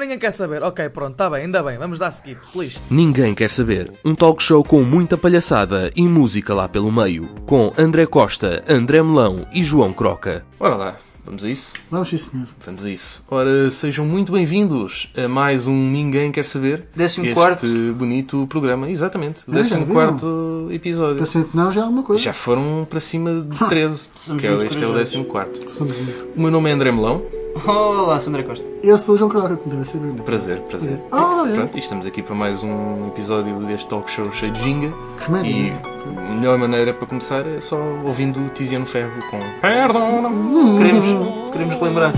Ninguém quer saber. Ok, pronto, está bem, ainda bem. Vamos dar skip. Se lixe. Ninguém quer saber. Um talk show com muita palhaçada e música lá pelo meio. Com André Costa, André Melão e João Croca. Ora lá, vamos a isso? Vamos, sim, senhor. Vamos a isso. Ora, sejam muito bem-vindos a mais um Ninguém Quer Saber. Décimo este quarto. bonito programa. Exatamente. Ah, já Décimo viram? quarto episódio. Paciente não, já é alguma coisa. Já foram para cima de 13, Somos que é, este é o corajosos. décimo quarto. Somos muito. O meu nome é André Melão. Olá, Sandra Costa. Eu sou o João Croca, como deve saber. né? Prazer, prazer. Ah, olha. Pronto, e estamos aqui para mais um episódio deste talk show cheio de ginga. Remédio, E né? a melhor maneira para começar é só ouvindo o Tiziano Ferro com Perdão. Queremos, queremos lembrar.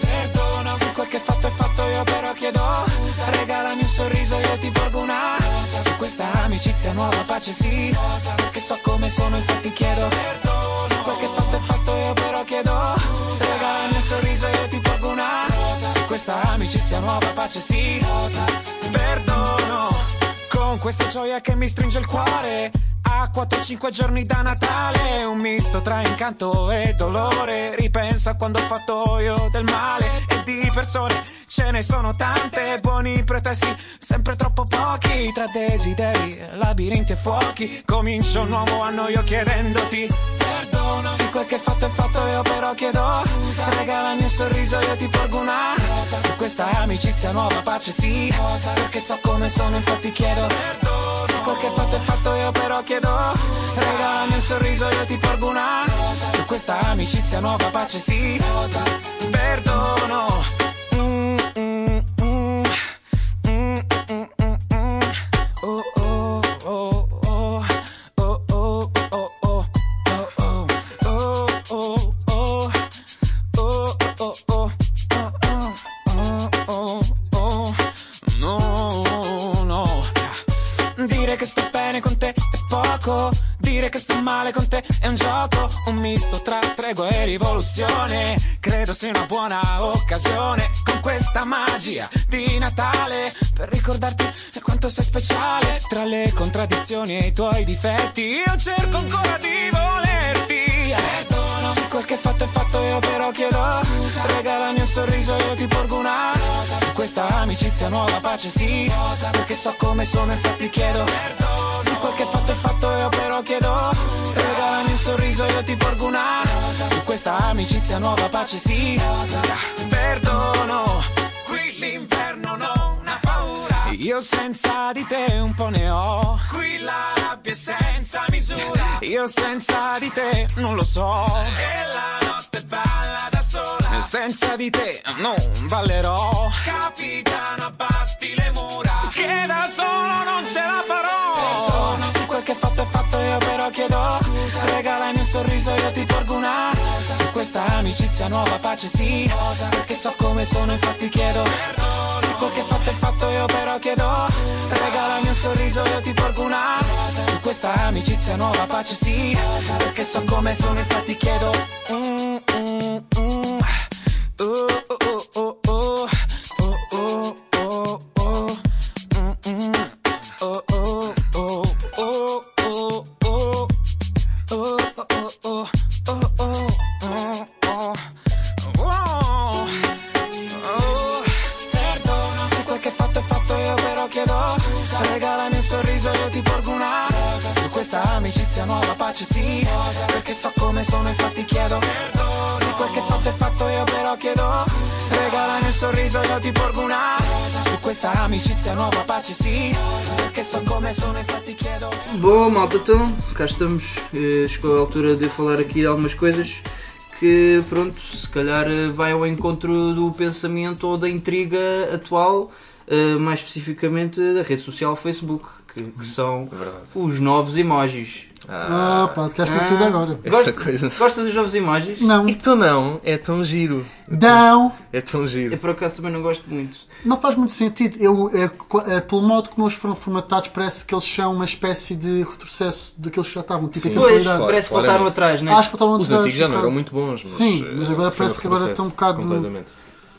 Perdono se quel che fatto è fatto io però chiedo Scusa, regalami un sorriso io ti porgo una Rosa. Su questa amicizia nuova pace sì Rosa. Perché so come sono infatti chiedo Se quel che fatto è fatto io però chiedo Scusa, regalami un sorriso io ti porgo una Rosa. Questa amicizia nuova pace sì Rosa. Perdono con questa gioia che mi stringe il cuore a 4-5 giorni da Natale Un misto tra incanto e dolore Ripenso a quando ho fatto io del male E di persone ce ne sono tante Buoni pretesti, sempre troppo pochi Tra desideri, labirinti e fuochi Comincio un nuovo anno io chiedendoti Perdono Se quel che fatto è fatto io però chiedo Scusa, regalami un sorriso io ti porgo una Rosa. Su questa amicizia nuova pace sì Rosa. Perché so come sono infatti chiedo Perdono Se quel che fatto è fatto io però chiedo Regalami un sorriso io ti porgo una Rosa. Su questa amicizia nuova pace sì. Perdono Sia una buona occasione. Con questa magia di Natale. Per ricordarti quanto sei speciale. Tra le contraddizioni e i tuoi difetti. Io cerco ancora di volerti. Perdono. Se quel che fatto è fatto io però chiedo. Scusa. Regalami un sorriso io ti porgo una rosa. Su questa amicizia nuova pace sì. Rosa. Perché so come sono infatti chiedo. Perdono. Se quel che fatto è fatto io però chiedo. Scusa. Regalami un sorriso io ti porgo una rosa. Su questa amicizia nuova pace sì. Perdono. Qui l'inverno paura. Io senza di te un po' ne ho. Qui la rabbia è senza misura. Io senza di te non lo so. E la notte balla da sola. Senza di te non ballerò. Capitano, abbatti le mura. Che da solo non ce la farò. Perdono se quel che è fatto è fatto io però chiedo. Regalami un sorriso io ti porgo una. Su questa amicizia nuova pace sì. Perché so come sono infatti chiedo. Se quel che fatto è fatto io però chiedo. Regalami un sorriso io ti porgo una. Su questa amicizia nuova pace sì. Perché so come sono infatti chiedo. Mm, mm, mm. Oh, ti porgo una rosa Su questa amicizia nuova pace sì. Perché so come sono infatti chiedo Perdono se quel che fatto è fatto io però chiedo Regalami un sorriso io ti porgo una rosa Su questa amicizia nuova pace sì Perché so come sono infatti chiedo Bom, malta, então, cá estamos. Eh, chegou a altura de falar aqui de algumas coisas que, pronto, se calhar eh, vai ao encontro do pensamento ou da intriga atual, eh, mais especificamente da rede social Facebook, que, que são Verdade. os novos emojis. Ah, pá, ficaste confuso agora. Essa Gosta, coisa. gosta dos novos emojis? Não. Então não, é tão giro. Não. É tão Eu giro. por acaso também não gosto muito. Não faz muito sentido. Eu, é, é, pelo modo como eles foram formatados, parece que eles são uma espécie de retrocesso daqueles que já estavam. Tipo, Sim. Pois, claro. parece que voltaram atrás, né? Acho que faltavam Os atrás, antigos já não eram muito bons, mas Sim, eh, mas agora foi parece que agora estão um bocado- Completamente.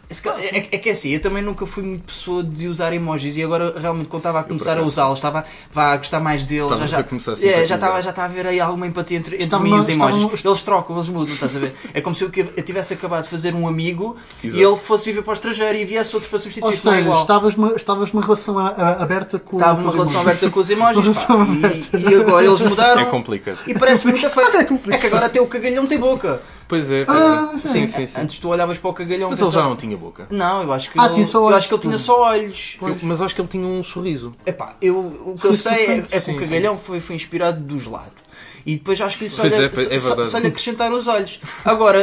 É, é que é assim, eu também nunca fui muito pessoa de usar emojis e agora realmente quando estava a começar a usá-los, estava vá, a gostar mais deles. Já, a começar a é, já estava já estava a haver aí alguma empatia entre, entre mim e os emojis. Eles trocam, eles mudam, estás a ver? É como se eu, eu tivesse acabado de fazer um amigo Exato. e ele fosse viver para o estrangeiro e viesse outro para substituir Ou é seja, igual. estavas numa, estavas numa relação a- a- aberta com Estava os relação irmãos. aberta com os emojis Uma pá, e, e agora eles mudaram É complicado. e parece muito feio. É que agora até o cagalhão tem boca. Pois é, Ah, é. sim. sim, sim, sim. Antes tu olhavas para o cagalhão Mas ele já não tinha boca. Não, eu acho que Ah, ele, tinha só eu olhos, acho que ele tinha só olhos. Eu- mas acho que ele tinha um sorriso. Epá, eu, o que eu sei é, é que Sim, o cagalhão foi, foi inspirado dos lados. E depois acho que só, lhe- é, é só- só lhe acrescentaram os olhos. Agora,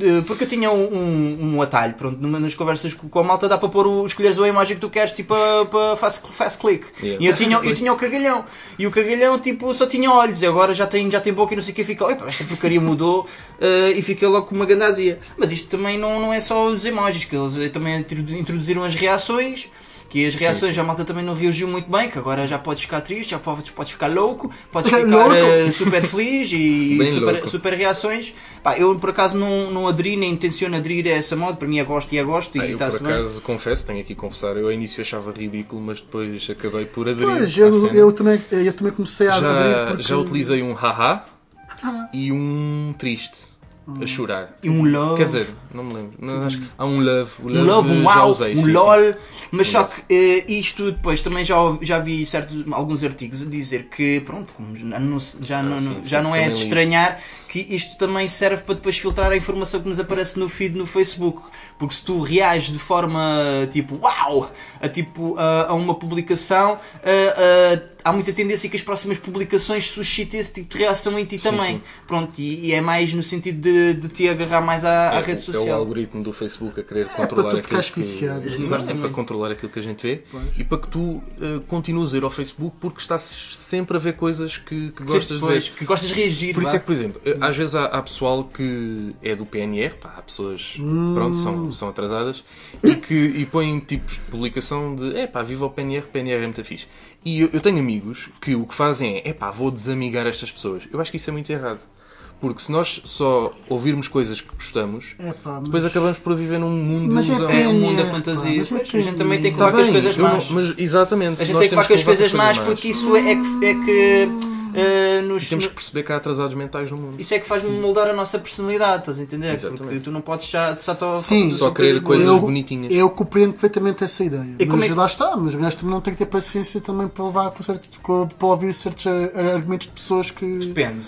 eh, porque eu tinha um, um, um atalho, pronto, nas conversas com a malta dá para pôr o, escolheres a imagem que tu queres, tipo, para, para fast, fast click. Yeah. E eu tinha, eu tinha o cagalhão. E o cagalhão, tipo, só tinha olhos. E agora já tem, já tem boca e não sei o que. Fica, "Epá, esta porcaria mudou eh, e fica logo com uma gandazia. Mas isto também não, não é só os emojis, que eles eh, também introdu- introduziram as reações. Que as reações a malta também não reagiu muito bem, que agora já podes ficar triste, já podes, podes ficar louco, podes ficar Louco. eh, super feliz e Bem super, louco. super reações. Pá, eu por acaso não, não aderi nem intenciono aderir a essa moda, para mim é gosto e é gosto Ah, e eu por está-se bem. acaso confesso, tenho aqui a confessar, eu ao início achava ridículo, mas depois acabei por aderir. Pois, à eu, eu, também, eu também comecei a aderir já, porque... já utilizei um haha e um triste. A chorar. E um love. Quer dizer, não me lembro. Não, acho que há um love. O um love, um já wow, usei. um sim, sim. lol, mas Um só love. que eh, isto depois também já, já vi certos, alguns artigos a dizer que, pronto, já não, já não, Ah, sim, já sim, não é de estranhar que isto também serve para depois filtrar a informação que nos aparece no feed no Facebook. Porque se tu reages de forma tipo uau a, tipo, a, a uma publicação, a- há muita tendência que as próximas publicações suscitem esse tipo de reação em ti Sim, também. sim. Pronto, e, e é mais no sentido de, de te agarrar mais à, à É, rede É o algoritmo do Facebook a querer para controlar tu aquilo que... viciado. É para controlar aquilo que a gente vê e para que tu eh, continues a ir ao Facebook porque estás sempre a ver coisas que, que gostas de Pois, ver. que gostas de reagir. Por isso é que, por exemplo, eh, às vezes há, há pessoal que é do PNR, pá, há pessoas pronto, são, são atrasadas e que e põem tipos de publicação de é pá, viva o PNR, PNR é muito fixe. E eu, eu tenho amigos que o que fazem é é pá, vou desamigar estas pessoas. Eu acho que isso é muito errado. Porque se nós só ouvirmos coisas que gostamos, Epá, mas- depois acabamos por viver num mundo Mas de é ilusão. É um mundo da fantasia. pá, mas é a gente também tem que falar com as Bem, coisas não- más. mas exatamente. A gente nós tem que falar com as coisas levar más porque isso é, é que, é que eh, nos, temos que perceber que há atrasados mentais no mundo. isso é que faz moldar a nossa personalidade, estás a entender? Exatamente. Porque tu não podes já, só, só, Sim. Só querer coisas eu, bonitinhas. Eu compreendo perfeitamente essa ideia. E como mas é que- lá está, mas o gajo também não tem que ter paciência também para levar com certo, com- para ouvir certos ar- argumentos de pessoas que. Depende.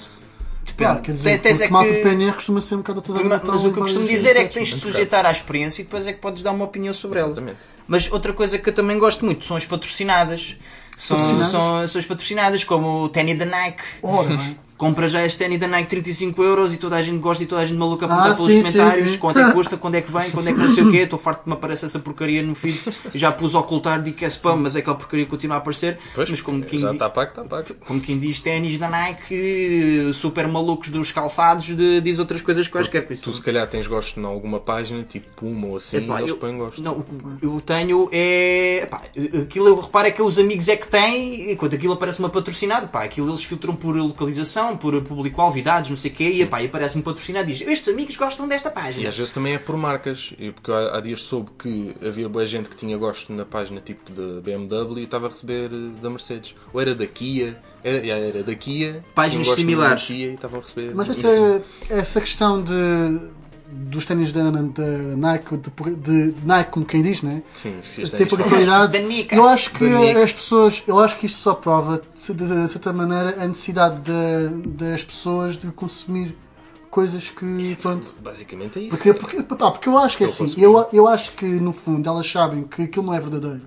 Depende. quer dizer, é que- de PNR costuma ser um bocado atrasado Mas, o que eu costumo dizer é que tens de sujeitar à experiência e depois é que podes dar uma opinião sobre ela. Exatamente. Mas outra coisa que eu também gosto muito são as patrocinadas. São, Patrocinadas? são, são as patrocinadas, como o ténis da Nike. Ora. Compra já este ténis da Nike 35 euros e toda a gente gosta e toda a gente maluca a Ah, pelos sim, comentários sim, sim. quanto é que custa, quando é que vem, quando é que não sei o quê. Estou farto de me aparecer essa porcaria no feed. Já pus a ocultar, digo que é spam, mas aquela porcaria continua a aparecer. Pois, mas como quem, já está pago, está pago. como quem diz ténis da Nike, super malucos dos calçados, de- diz outras coisas quaisquer. Isso Tu se calhar tens gosto em alguma página, tipo Puma ou assim, Epá, e eles eu- põem gosto. Não, o que eu tenho é. Pá, aquilo eu reparo é que os amigos é que têm, enquanto aquilo aparece-me patrocinado, pá, aquilo eles filtram por localização, por público-alvo, idades, não sei o quê, e, e aparece-me patrocinado e diz: Estes amigos gostam desta E página. às vezes também é por marcas, e porque há, há dias soube que havia boa gente que tinha gosto na página tipo da BMW e estava a receber eh, da Mercedes. Ou era da Kia, era, era da Kia, Páginas similares. da Kia e estavam a receber. Mas essa, essa questão de, dos ténis da, da Nike, de, de Nike, como quem diz, né? Sim, Tem ténis pouca qualidade. Da Nika. Eu acho que as pessoas, eu acho que isto só prova, de, de certa maneira, a necessidade de- das pessoas de consumir coisas que, pronto, Basicamente é isso. Porque, porque, pá, porque eu acho que é assim, eu, eu acho que no fundo elas sabem que aquilo não é verdadeiro.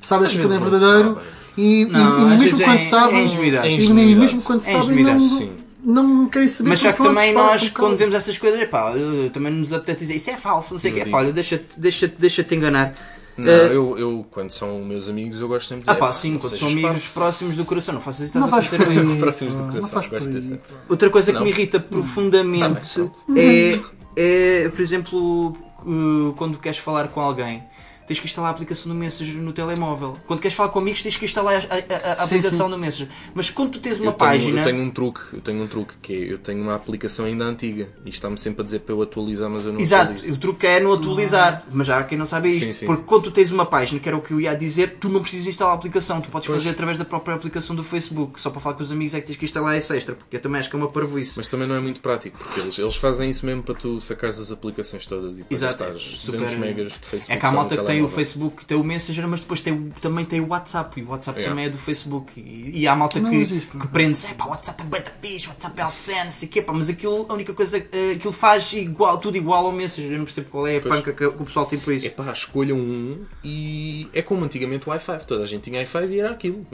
Sabem que aquilo não é não verdadeiro e, Não, e às mesmo vezes quando é- sabem, é. É e mesmo quando É sabem não, sim. Não querem saber. Mas só que também nós, um quando vemos essas coisas, pá, eh, também nos apetece dizer isso é falso, não sei o quê, pá, olha, deixa-te deixa deixa enganar. Não, Eh, eu, eu, quando são meus amigos, eu gosto sempre de Ah dizer. pá, "Pá, sim, não quando são amigos parvo." próximos do coração, não faças isso, Não estás a vais cometer por erro. Próximos do coração, Não gosto pá. Outra coisa que Não. me irrita profundamente Tá é, é, por exemplo, uh, quando queres falar com alguém. Tens que instalar a aplicação do Messenger no telemóvel. Quando queres falar com amigos, tens que instalar a, a- a- Sim, aplicação sim. do Messenger. Mas quando tu tens uma Eu tenho, página. eu tenho um truque, eu tenho um truque que é, eu tenho uma aplicação ainda antiga e está-me sempre a dizer para eu atualizar, mas eu não Exato, atualizo. o truque é não atualizar, mas já há quem não sabe isto. Sim, sim. Porque quando tu tens uma página, que era o que eu ia dizer, tu não precisas instalar a aplicação, tu podes Pois. fazer através da própria aplicação do Facebook. Só para falar com os amigos é que tens que instalar esse extra, porque eu também acho que é uma parvoíce. Mas também não é muito prático, porque eles, eles fazem isso mesmo para tu sacares as aplicações todas e para Exato, gastares é super- 200 megas de Facebook. É que há no malta que tem o telemóvel. Facebook, tem o Messenger, mas depois tem, o- também tem o WhatsApp. E o WhatsApp Yeah. também é do Facebook. E, e há malta Não que, isso, que prende-se, é pá, o WhatsApp é bem da fixe, o WhatsApp é altcena, não sei o quê, pá, mas aquilo, a única coisa, eh, aquilo faz igual, tudo igual ao Messenger. Eu não percebo qual é a Pois. panca que, que o pessoal tem por isso. Epá, escolham um e é como antigamente o i5. Toda a gente tinha i5 e era aquilo.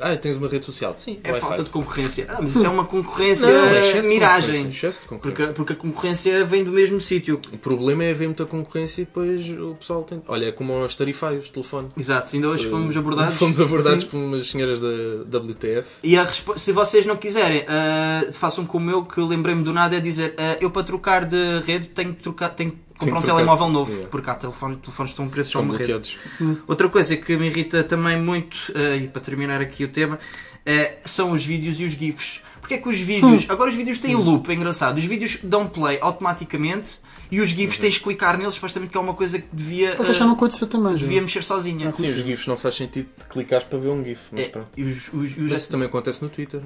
Ah, tens uma rede social? Sim, É o i5. falta de concorrência. Ah, mas isso é uma concorrência Não, é miragem. concorrência, excesso de Porque, concorrência. porque a concorrência vem do mesmo sítio. O problema é haver muita concorrência e depois o pessoal tem. Olha, é como aos tarifários de telefone. Exato, ainda hoje fomos Eh, abordados. Fomos abordados Sim. por umas senhoras da WTF. E a respo- se vocês não quiserem, ah, façam como eu, que lembrei-me do nada, é dizer ah, eu para trocar de rede tenho que, trocar, tenho que comprar um telemóvel novo, Yeah. porque há telefone, telefones que estão a preços Estão bloqueados. Outra coisa que me irrita também muito, ah, e para terminar aqui o tema, ah, são os vídeos e os GIFs. Porque é que os vídeos. Agora os vídeos têm loop, é engraçado. Os vídeos dão play automaticamente e os GIFs tens de clicar neles, supostamente que é uma coisa que devia, ah, deixar não acontecer também. já. devia mexer sozinha. Sim, os GIFs não faz sentido de clicares para ver um GIF. Mas É, pronto. e os, os- os- isso também acontece no Twitter.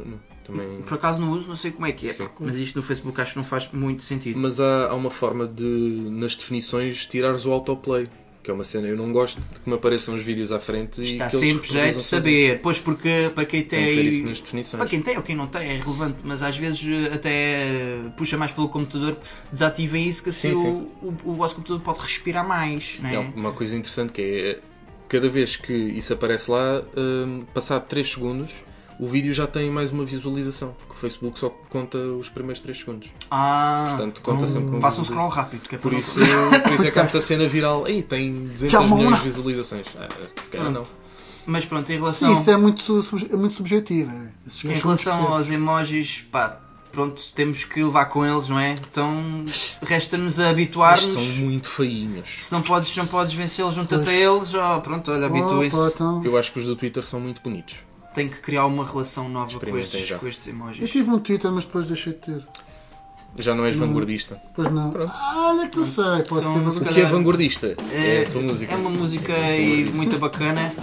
Também... Por acaso não uso, não sei como é que é. Sim. Mas isto no Facebook acho que não faz muito sentido. Mas há, há uma forma de, nas definições, tirares o autoplay. Que é uma cena, eu não gosto de que me apareçam os vídeos à frente e Está que eles sempre jeito de saber. Pois porque para quem. Tem que tem. Para quem tem ou quem não tem é relevante, mas às vezes eh, até eh, puxa mais pelo computador, desativem isso que assim Sim, sim. O, o, o vosso computador pode respirar mais. Não é? É uma coisa interessante que é cada vez que isso aparece lá, passado 3 segundos, o vídeo já tem mais uma visualização, porque o Facebook só conta os primeiros 3 segundos. Ah, Portanto, conta sempre com faça um scroll rápido. Que é Por isso, por isso é que há muita cena viral. Aí tem 200 Já uma milhões de visualizações. Ah, se calhar não. Mas pronto, em Sim, relação, isso é muito, é muito subjetivo. é. Em relação aos emojis, pá, pronto, temos que levar com eles, não é? Então resta-nos a habituar-nos. são muito feinhos. Se não podes, não podes vencê-los, junta-te a eles, ó, pronto, olha, Oh, pá, habituem-se. então. Eu acho que os do Twitter são muito bonitos. Tem que criar uma relação nova com estes, já. com estes Eu emojis. tive um Twitter, mas depois deixei de ter. Já não és vanguardista. Pois não. Pronto. Ah, Olha que não sei, pode Então, ser se O que é vanguardista? É É, a tua música. é uma música aí muito bacana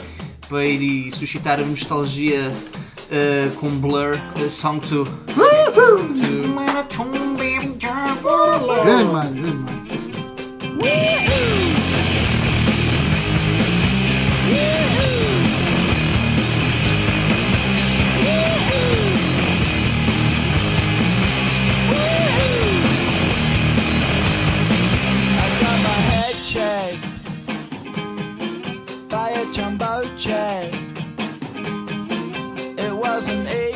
para ir e suscitar a nostalgia eh, com Blur, eh, Song 2. Grande mano, grande mano. Sim, sim. child. It wasn't. age.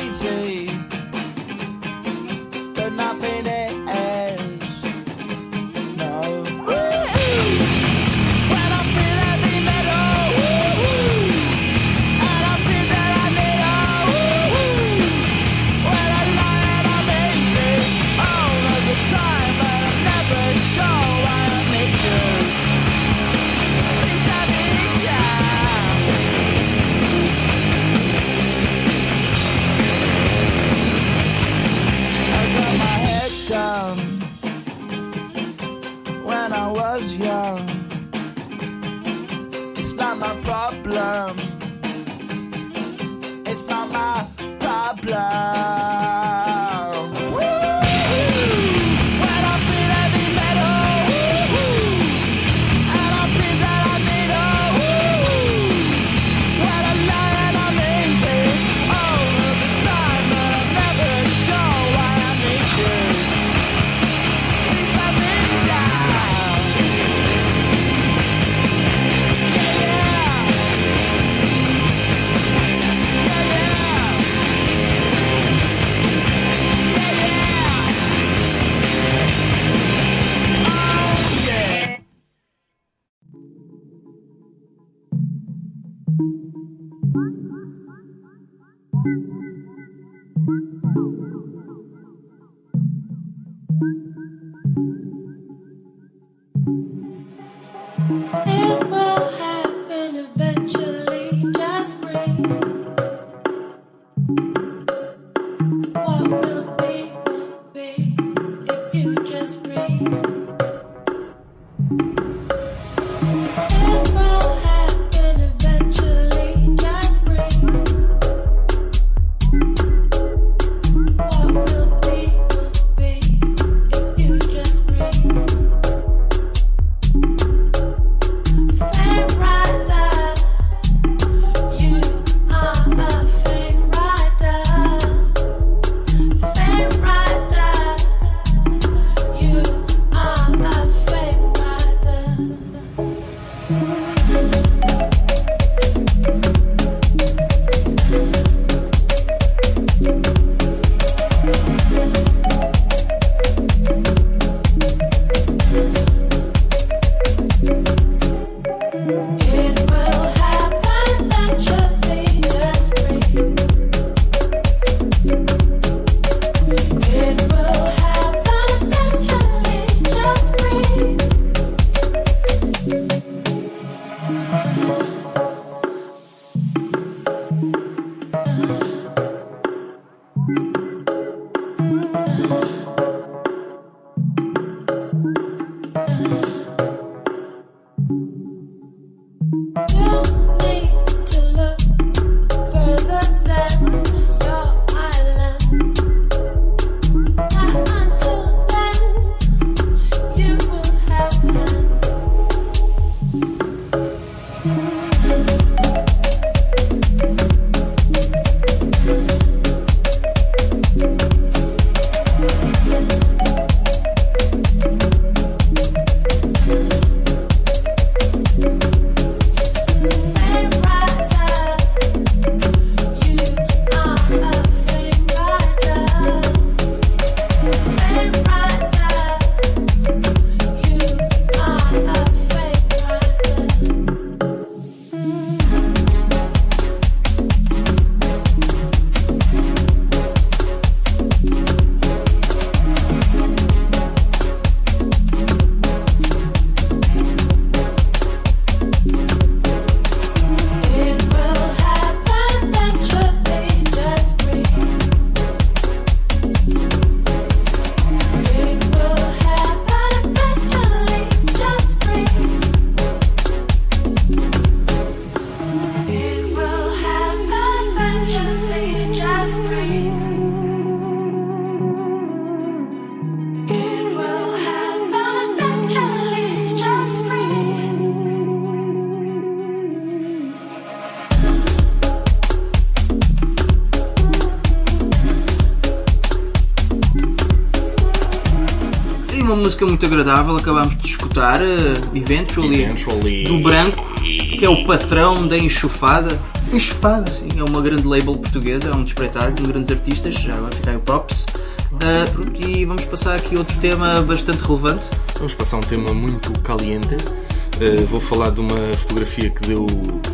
Música muito agradável, acabámos de escutar, uh, Eventually, Eventually. do Branco, que é o patrão da enxofada. Espada. Sim, é uma grande label portuguesa, é um despreitar com grandes artistas, já agora fica aí o props. Uh, e vamos passar aqui outro tema bastante relevante. Vamos passar um tema muito caliente. Uh, vou falar de uma fotografia que deu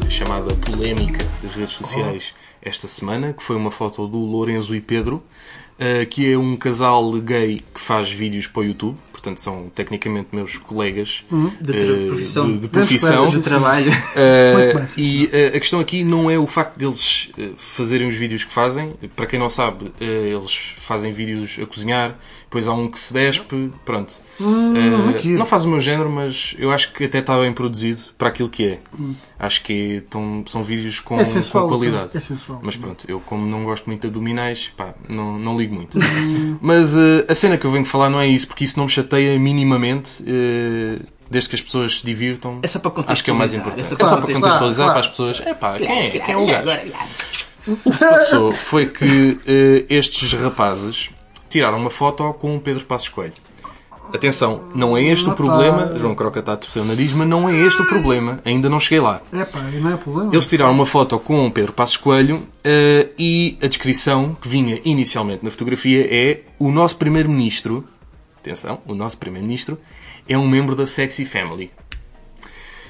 a chamada polémica das redes sociais esta semana, que foi uma foto do Lourenço e Pedro, uh, que é um casal gay que faz vídeos para o YouTube, portanto são tecnicamente meus colegas De tra- uh, profissão. de, de profissão. De trabalho. Uh, e uh, a questão aqui não é o facto deles fazerem os vídeos que fazem. Para quem não sabe, eles fazem vídeos a cozinhar, depois há um que se despe, pronto. Giro. não faz o meu género, mas eu acho que até está bem produzido para aquilo que é. Acho que é- tão- são vídeos com, É sensual, com qualidade. é sensual. Mas pronto, eu como não gosto muito de abdominais, pá, não, não ligo muito. mas uh, a cena que eu venho falar não é isso, porque isso não me chateia minimamente. uh, Desde que as pessoas se divirtam, É só para acho que é o mais contextualizar, importante. é só É para só para contextualizar. contextualizar Claro, para as pessoas. É pá, quem é, quem é o gajo? O que se passou foi que eh, estes rapazes tiraram uma foto com o Pedro Passos Coelho. Atenção, não é este o problema. João Croca está a torcer o nariz, mas não é este o problema. Ainda não cheguei lá. É pá, não é problema. Eles tiraram uma foto com o Pedro Passos Coelho eh, e a descrição que vinha inicialmente na fotografia é o nosso primeiro-ministro. Atenção, o nosso primeiro-ministro é um membro da Sexy Family.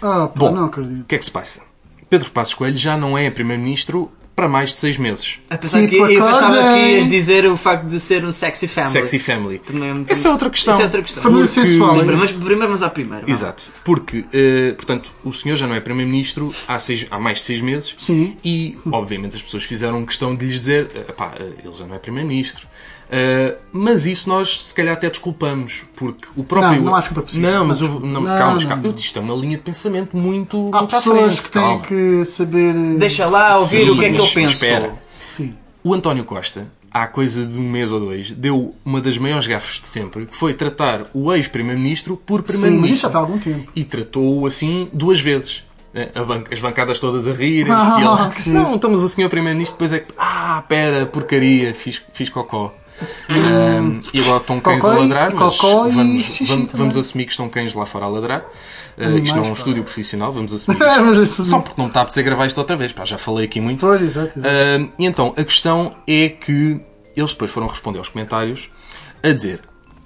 Ah, pá, Bom, não o acredito. que é que se passa? Pedro Passos Coelho já não é primeiro-ministro para mais de seis meses. A pensar Tipo, que, eu pensava que ias dizer o facto de ser um sexy family. Sexy Family. Também- Essa é outra questão. Essa é outra questão. Família Porque- sensual. Mas, é mas primeiro vamos à primeira. vá. Exato. Porque, eh, portanto, o senhor já não é primeiro-ministro há, seis- há mais de seis meses. Sim. E, obviamente, as pessoas fizeram questão de lhes dizer: eh, pá, eh, ele já não é primeiro-ministro. Eh, mas isso nós, se calhar, até desculpamos. Porque o próprio. Não, não há desculpa possível. Não, mas Não, eu, não, não, calma, não, calma. não. Eu, isto é uma linha de pensamento muito, Há muito à pessoas frente. que têm calma. que saber. eh, Deixa lá ouvir Sim, o que é que mas pensa. Espera. Sim. O António Costa, há coisa de um mês ou dois, deu uma das maiores gafes de sempre, que foi tratar o ex-primeiro-ministro por Sim, mas isso já primeiro-ministro. há algum tempo. E tratou-o assim duas vezes. A ban- As bancadas todas a rirem-se Ah, e ele, que não, mas o senhor primeiro-ministro depois é que, ah, pera, porcaria, fiz, fiz cocó. Ahm, e agora estão cães Cocó a e- ladrar, mas e vamos, xixi vamos, também. vamos assumir que estão cães lá fora a ladrar. Animais, isto não é um pá. estúdio profissional, vamos assumir. Mas Só porque não está a apetecer gravar isto outra vez, pá, já falei aqui muito. Pois, exato, exato. Ah, e então, a questão é que eles depois foram responder aos comentários a dizer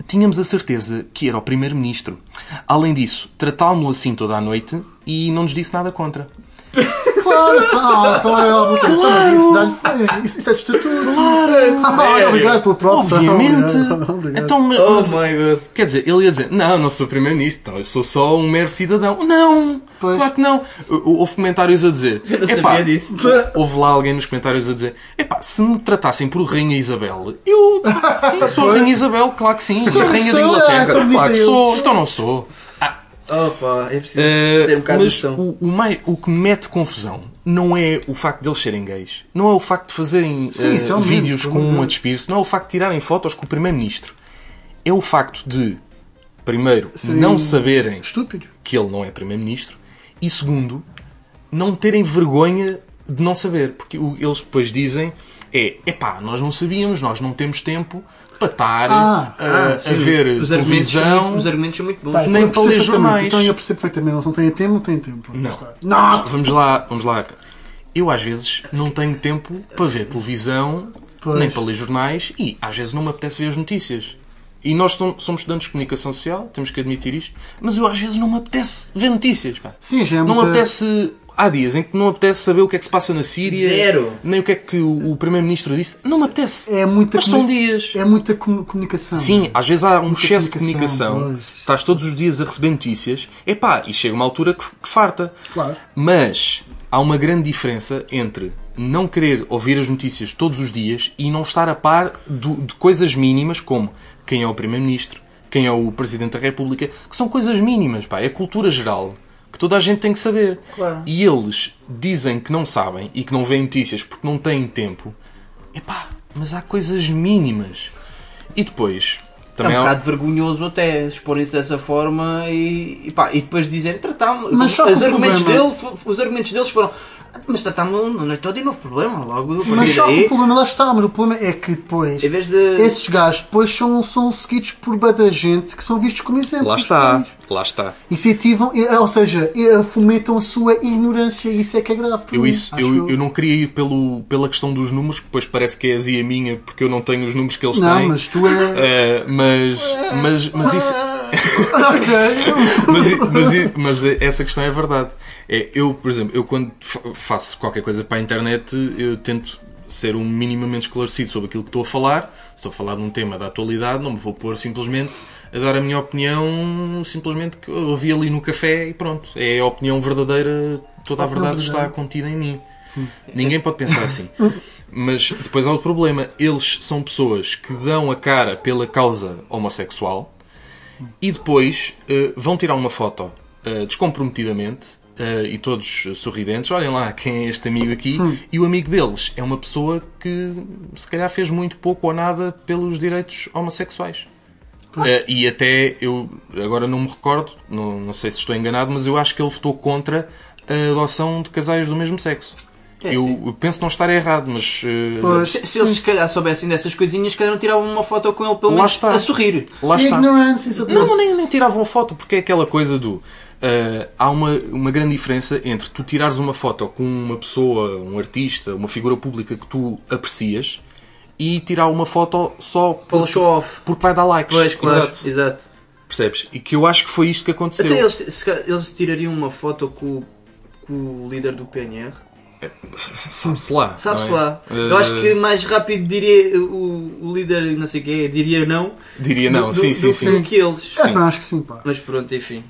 tínhamos a certeza que era o Primeiro-Ministro. Além disso, tratámo-lo assim toda a noite e não nos disse nada contra. Claro, tá, então é alguma coisa. Então, Isso isso, é de estatura. Ah, Obrigado pelo próprio. Obviamente. Obrigado. Então, mas- Oh my god. Quer dizer, ele ia dizer, não, não sou primeiro-ministro, eu sou só um mero cidadão. Não, Pois. claro que não. Hou- Houve comentários a dizer, Eu não "Epá, sabia disso. Houve lá alguém nos comentários a dizer, epá, se me tratassem por Rainha Isabel, eu, sim, sou a Rainha Isabel, claro que sim. Claro Rainha sou, da Inglaterra, tão claro que sou, então não sou. Opa, é preciso Eh, ter um bocado de mas noção. o, o, mais, o que me mete confusão não é o facto de eles serem gays, não é o facto de fazerem Sim, é menos, vídeos pelo com de um a despir-se, não é o facto de tirarem fotos com o Primeiro-Ministro. É o facto de, primeiro, Sim. não saberem Estúpido. que ele não é Primeiro-Ministro e, segundo, não terem vergonha de não saber. Porque eles depois dizem é, epá, nós não sabíamos, nós não temos tempo para estar Ah, a, Ah, a ver os argumentos, são televisão. muito- os argumentos são muito bons. Pá, Nem para ler jornais. Então eu percebo perfeitamente. Eles não têm tempo, não têm tempo. Não. Não. Vamos lá, vamos lá. Eu às vezes não tenho tempo para ver televisão, Pois. nem para ler jornais e às vezes não me apetece ver as notícias. E nós som- somos estudantes de comunicação social, temos que admitir isto, mas eu às vezes não me apetece ver notícias. Pá. Sim, já é Não me muita... apetece. Há dias em que não apetece saber o que é que se passa na Síria, Zero. nem o que é que o, o Primeiro-Ministro disse. Não me apetece. É muita Mas são dias. É muita comu- comunicação. Sim, às vezes há um Muita excesso de comunicação, comunicação. pois. Estás todos os dias a receber notícias. Epá, e chega uma altura que, que farta. Claro. Mas há uma grande diferença entre não querer ouvir as notícias todos os dias e não estar a par do- de coisas mínimas como quem é o Primeiro-Ministro, quem é o Presidente da República, que são coisas mínimas, pá, é cultura geral. Que toda a gente tem que saber. Claro. E eles dizem que não sabem e que não veem notícias porque não têm tempo. Epá, mas há coisas mínimas. E depois, É também um há- bocado vergonhoso até exporem-se dessa forma e, e, pá, e depois dizerem tratámos. Mas só os, argumentos problema- dele, fo- os argumentos deles foram mas tratámos não é todo e não houve problema. Logo, Mas só o problema lá está, mas o problema é que depois em vez de. esses gajos depois são, são seguidos por bada gente que são vistos como exemplos. Lá está, lá está. Incentivam, eh, ou seja, eh, fomentam a sua ignorância e isso é que é grave. para Eu, mim, isso, acho eu, eu não queria ir pelo, pela questão dos números, que depois parece que é azia minha, porque eu não tenho os números que eles Não, têm. mas tu é. Eh, mas, mas, mas isso. Mas, mas, mas essa questão é verdade. É, eu, por exemplo, eu quando fa- faço qualquer coisa para a internet, eu tento ser um minimamente esclarecido sobre aquilo que estou a falar. Se estou a falar de um tema da atualidade, não me vou pôr simplesmente a dar a minha opinião, simplesmente que eu ouvi ali no café e pronto. É a opinião verdadeira, toda a verdade está contida em mim. Ninguém pode pensar assim. Mas depois há outro problema. Eles são pessoas que dão a cara pela causa homossexual e depois eh, vão tirar uma foto eh, descomprometidamente eh, e todos sorridentes. Olhem lá quem é este amigo aqui. E o amigo deles é uma pessoa que se calhar fez muito pouco ou nada pelos direitos homossexuais. Eh, e até eu agora não me recordo, não, não sei se estou enganado, mas eu acho que ele votou contra a adoção de casais do mesmo sexo. É, eu, sim. penso não estar errado, mas eh, Pois. Se, se eles se calhar soubessem dessas coisinhas, se calhar não tiravam uma foto com ele pelo Lá menos está. a sorrir. lá está. Ignorance is a Não, nem, nem tiravam foto, porque é aquela coisa do. ah, há uma, uma grande diferença entre tu tirares uma foto com uma pessoa, um artista, uma figura pública que tu aprecias e tirar uma foto só Pelo porque, show off. porque vai dar likes. Pois, claro. Exato. Exato. Percebes? E que eu acho que foi isto que aconteceu. Até eles, se calhar, eles tirariam uma foto com, com o líder do PNR. Sabe-se lá. Sabe-se é? lá. Eu acho que mais rápido diria o, o líder, não sei o quê, diria não. Diria não, do, sim, do, sim, do sim. que eles. Também acho que sim, pá. Mas pronto, enfim.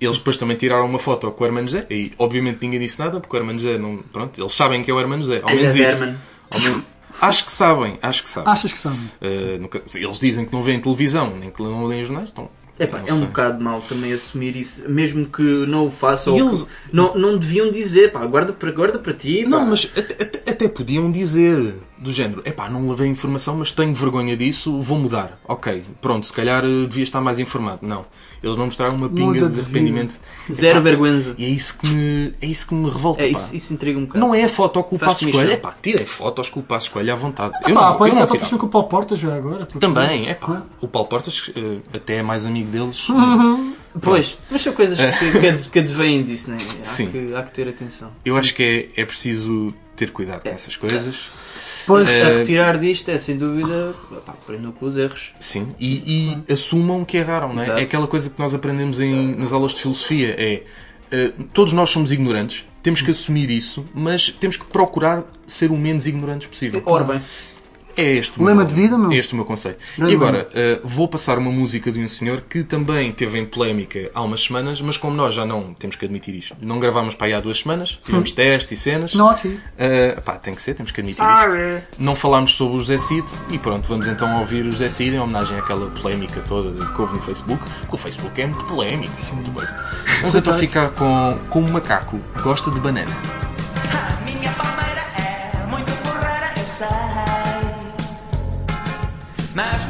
Eles depois também tiraram uma foto com o Hermano José e obviamente ninguém disse nada porque o Hermano José não. Pronto, eles sabem que é o Hermano José. Ao menos isso. Ao menos- Acho que sabem, acho que sabem. Achas que sabem? Uh, nunca- eles dizem que não veem televisão, nem que não leem jornais. Então, Epá, não é um bocado mal também assumir isso, mesmo que não o façam. Eles- não, não deviam dizer, pá, guarda para, guarda para ti. Não, pá. mas até, até- até podiam dizer. Do género, epá, não levei informação, mas tenho vergonha disso, vou mudar. Ok, pronto, se calhar eh, devia estar mais informado. Não. Eles não mostraram uma pinga Muda de de arrependimento. Zero Epá, vergonha. E é isso que me, é isso que me revolta. É, pá. isso, isso intriga um bocado. Não é a foto com o passo comichão. escolha. É pá, tirei fotos com o passo escolha à vontade. Eu Pá, não, eu pode não tirava. com o Paulo Porta já agora. porque- Também, é pá. O Paulo Portas eh, até é mais amigo deles. Pois, mas são coisas que, que, ad- que advêm disso, né? Há, Sim. Que, há que ter atenção. Eu acho que é, é preciso ter cuidado com essas coisas. Pois, É. A retirar disto é sem dúvida. Pá, aprendam com os erros. Sim, e, e assumam que erraram, não é? Exato. É aquela coisa que nós aprendemos em- nas aulas de filosofia, é eh, todos nós somos ignorantes, temos que assumir isso, mas temos que procurar ser o menos ignorantes possível. Ora bem, É este o Lema meu, de vida, meu. É este o meu conceito. Grande e agora, eh, vou passar uma música de um senhor que também teve em polémica há umas semanas, mas como nós já não temos que admitir isto, não gravámos para aí há duas semanas, tivemos testes e cenas. Naughty. Eh, pá, tem que ser, temos que admitir isto. Não falámos sobre o José Cid e pronto, vamos então ouvir o José Cid em homenagem àquela polémica toda que houve no Facebook, que o Facebook é muito polémico, muita coisa. Vamos então ficar com, com um macaco gosta de banana. A minha palmeira é muito porreira, eu sei. Mas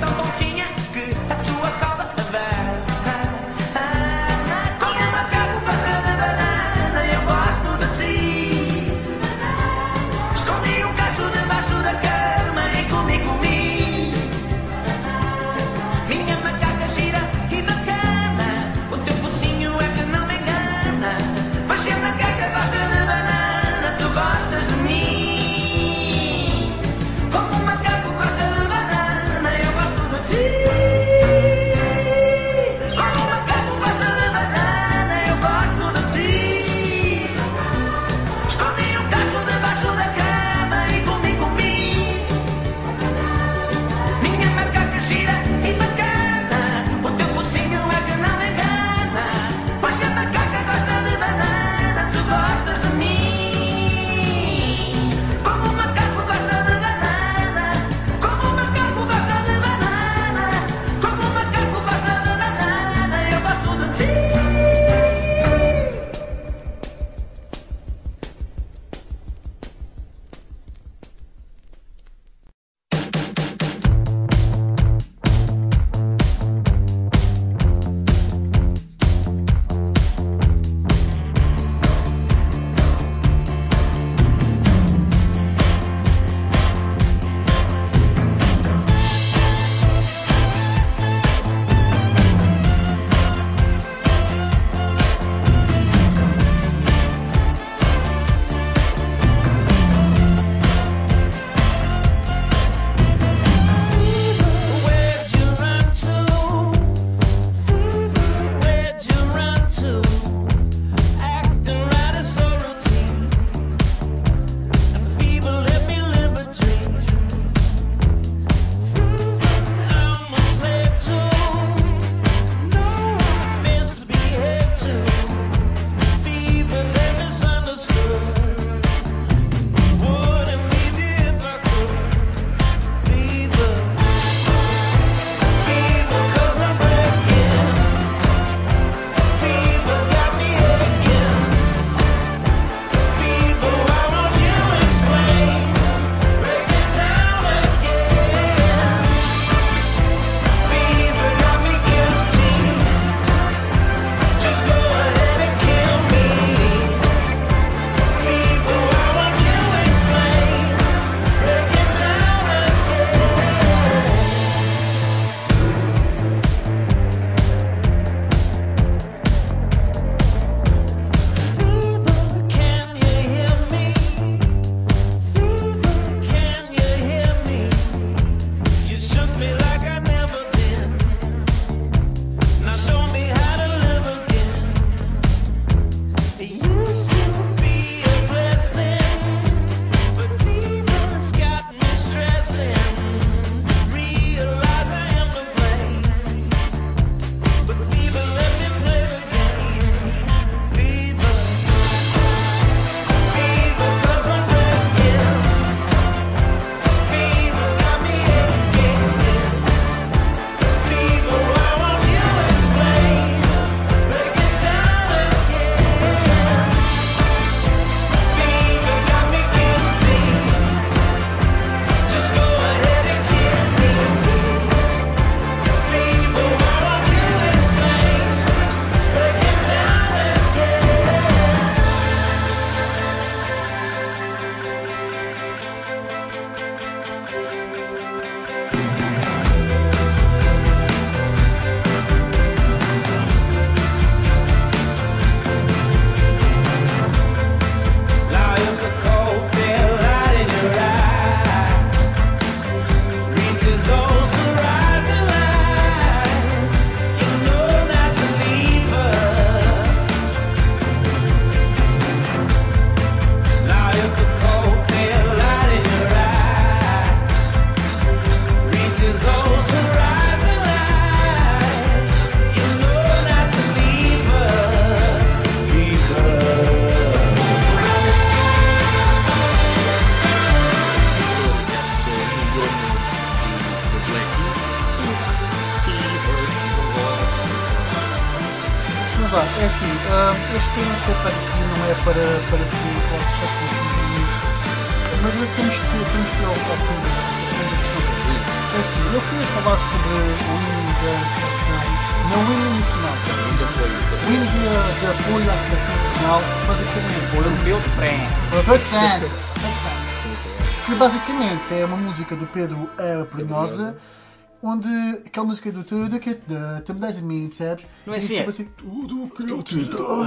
当风起 música do Tudo que dá, tu me dás a mim, percebes? Não é assim, tipo é? assim, Tudo que eu te dou.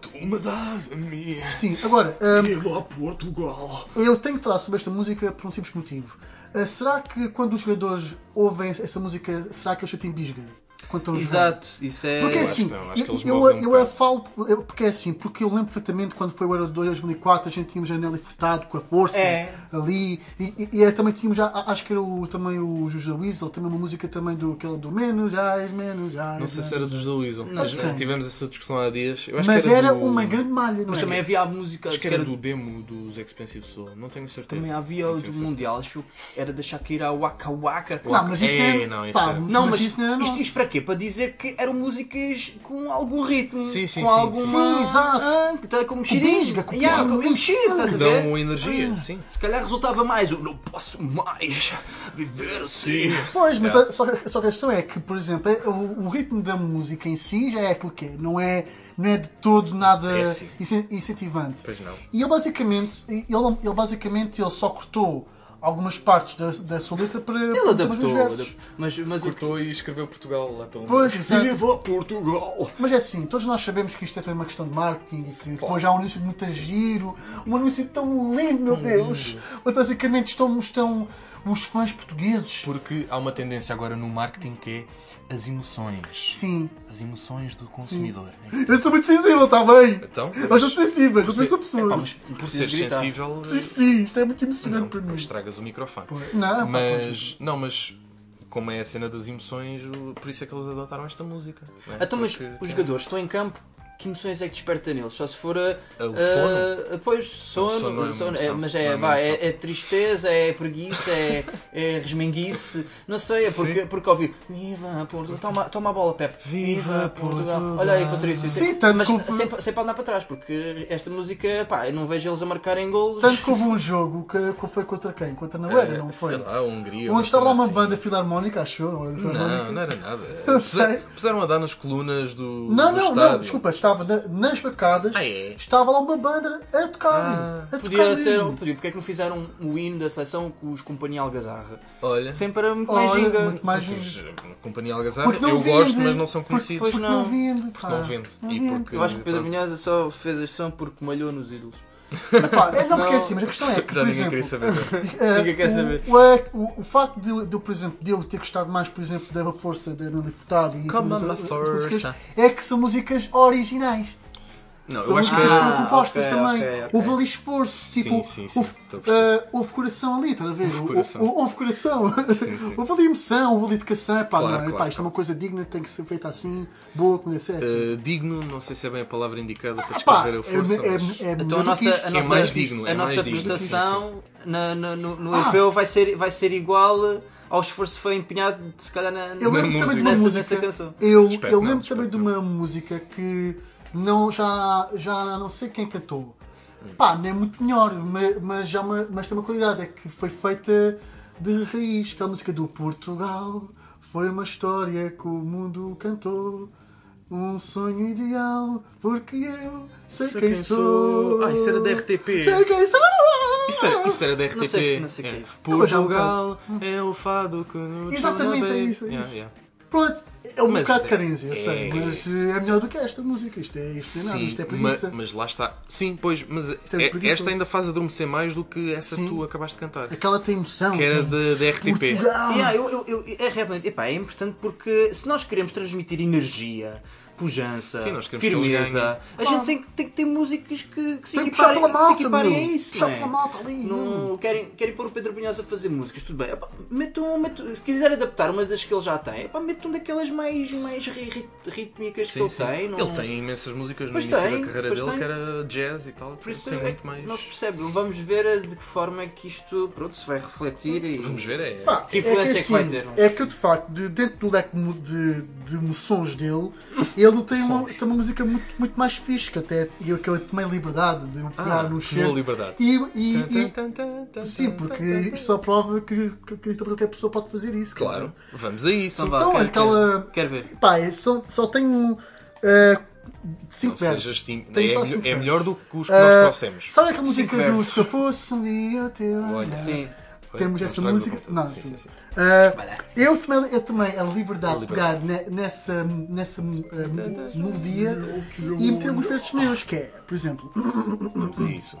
Tu me dás a minha. Sim, agora, hum, Eu a Portugal. eu tenho que falar sobre esta música por um simples motivo. Ah, será que quando os jogadores ouvem essa música, será que eles sentem bisga? Jogar? Exato, isso é. Porque acho assim, eu, eu, um eu, bocado. falo, eu- porque é assim, porque eu lembro perfeitamente quando foi o Euro 2004, a gente tínhamos a Nelly Furtado com a força É. ali, e, e, e também tínhamos, já, acho que era o, também o José Weasel, também uma música também do, aquele do Menos Jais, Menos Jais. Não sei se era dos da Weasel. Mas, eh, Tivemos essa discussão há dias. Eu acho Mas que era, era do... uma grande malha, não Mas é? também havia a música. Acho que era do demo dos Expensive Soul. Não tenho certeza. Também havia o do certeza. Mundial, acho que era da Shakira Waka Waka. Não, mas isto é. não, isso pá, era- Não, mas, isso não era isto, nosso. isto para quê? Para dizer que eram músicas com algum ritmo. Sim, sim, com sim. alguma. Sim, exato. Ah, que tá com mexidinho. bisga, com yeah, piano, com mexido, estás a ver? Dão energia, sim. Se calhar resultava mais. Eu não posso mais viver assim. Pois, mas Yeah. a- só, que- só a questão é que, por exemplo, é- o, o ritmo da música em si já é aquilo que é. Não é, não é de todo nada É assim. incen- incentivante. Pois não. E ele basicamente, ele, ele basicamente ele só cortou algumas partes da, da sua letra para Ele adaptou. os versos. Mas, mas Cortou e escreveu Portugal lá pelo Pois, exato. Portugal! Mas é assim, todos nós sabemos que isto é toda uma questão de marketing e que depois há um anúncio de muito giro, um anúncio tão lindo, meu Deus! Mas basicamente estão, estão os fãs portugueses. Porque há uma tendência agora no marketing que é as emoções. Sim. As emoções do consumidor. Eu sou muito sensível, está bem? Então, Eu sou sensível, eu sou pessoa. Epá, mas por gritar. sensível. Sim, sim, isto é muito Não, emocionante para mim. estragas o microfone. Não, pá, Mas, não, mas como é a cena das emoções, por isso é que eles adotaram esta música. não é? Então, mas Porque- os jogadores estão em campo, que emoções é que desperta neles? Só se for a. Ah, o a- pois, sono, sono não é sono, emoção, mas não é, é vá, emoção. é, é tristeza, é preguiça, é, é resmenguice, não sei, é porque, Sim. porque ouvi Viva Portugal, toma, toma a bola, Pepe. Viva Portugal. Olha aí, Patrício. Sim, tanto mas como- sempre, sempre andar para trás, porque esta música, pá, eu não vejo eles a marcarem golos. Tanto que houve um jogo que, que foi contra quem? Contra a Noruega, não foi? Sei lá, a Hungria. Onde estava uma assim. banda filarmónica, achou? Não, filarmónica. não era nada. Não. Puseram a dar nas colunas do, Não, do não, estádio. não, desculpa, estava na- nas bancadas, Ah, é? estava lá uma banda a tocar. Ah, a Podia tocar ser, podia, porque é que não fizeram o hino da seleção com os Companhia Algazarra? Olha. Sempre era muito mais ginga. muito mais Porque ginga. os- a Companhia Algazarra, Porque eu vende. gosto, mas não são Porque- conhecidos. Porque, Pois não não. vende, pá. não vende. Não E vende. porque- Eu acho que Pedro. Minhosa só fez a som porque malhou nos ídolos. Pá, é, não, porque é assim, mas a questão é que, Já por ninguém queria exemplo, saber. eh, Ninguém quer o- saber. O, é- o, o facto de, de eu, por exemplo, de eu ter gostado mais, por exemplo, da força da Nelly Furtado e Como uma força. é que são músicas originais. Não, São eu acho que é- estão compostas ok, também. ok, ok. Houve ali esforço, tipo, Sim, sim, sim, houve, eh, houve coração ali, estás a ver? Houve coração. Houve, houve coração. Sim, sim. houve ali emoção, houve ali dedicação. Epá, Claro, não, claro, epá, isto é claro. uma coisa digna, tem que ser feita assim, boa, como etc. Uh, digno, não sei se é bem a palavra indicada para Epá, descrever a força. é, mas- é, é Então a nossa, a é nossa, mais digno, é a nossa prestação na- na- no, no Ah. europeu vai ser, vai ser igual ao esforço que foi empenhado, se calhar, na, Eu Na lembro também de música. uma nessa, música. nessa canção. Eu, lembro também de uma música que não, já, já não sei quem cantou. Pá, não é muito melhor, mas, mas, já uma, mas tem uma qualidade, é que foi feita de raiz. Aquela música do Portugal foi uma história que o mundo cantou. Um sonho ideal, porque eu sei, Sei quem, quem sou. sou. Ah, isso era da RTP. Sei quem sou. Isso, é- isso era da RTP. Não sei- não sei o que é É. isso. Portugal é o fado que nos Exatamente, é isso, é Yeah, isso. yeah. Pronto, é um Mas bocado de é- carência, eu sei, é- mas eh, é melhor do que esta música. Isto é, isto é nada, Sim, isto é ma- preguiça. mas, lá está. Sim, pois, mas é- esta ainda faz adormecer mais do que essa Sim. que tu acabaste de cantar. Aquela tem emoção. Que era tem da RTP. Yeah, eu, eu, eu- é realmente epá, é importante porque se nós queremos transmitir energia, pujança, Sim, firmeza, a Claro. gente tem, que- tem que ter músicas que, que se Tem que puxar equiparem, pela se equiparem a isso. Puxar é? pela malta ali, Não, não. querem, querem pôr o Pedro Brunhosa a fazer músicas, tudo bem. Epá, metam, metam- se quiser adaptar uma das que ele já tem, epá, metam daquelas mais, mais ri- rítmicas que Sim, ele sim. tem. Não... Ele tem imensas músicas no Pois início tem, da carreira dele tem. que era jazz e tal. Por isso tem é muito que mais. não se percebe. Vamos ver de que forma é que isto pronto, se vai refletir e. Vamos ver, é. Pá, Que influência é que vai assim, ter, não É que de facto, de- dentro do leque de, de, de emoções dele, ele, ele tem uma, tem uma música muito, muito mais fixe, que até eu, que eu tomei liberdade de o pegar Ah, no cheiro. liberdade. E, e, e- sim, porque isto só prova que, que, que qualquer pessoa pode fazer isso. Claro, vamos a isso. Então Então, aquela- quero, ver. Pá, só, só tenho uh, cinco Ou versos. É, só cinco é melhor do que os que nós Ah, trouxemos. Sabe aquela Cinco música do versos. Se eu fosse um dia teu Olha? Sim. Temos essa o música? Não, Sim, sim, sim. Uh, eu, tomei, eu tomei a liberdade de pegar ne- nessa, nessa uh, melodia e meter alguns versos meus, que é, por exemplo, Vamos a isso.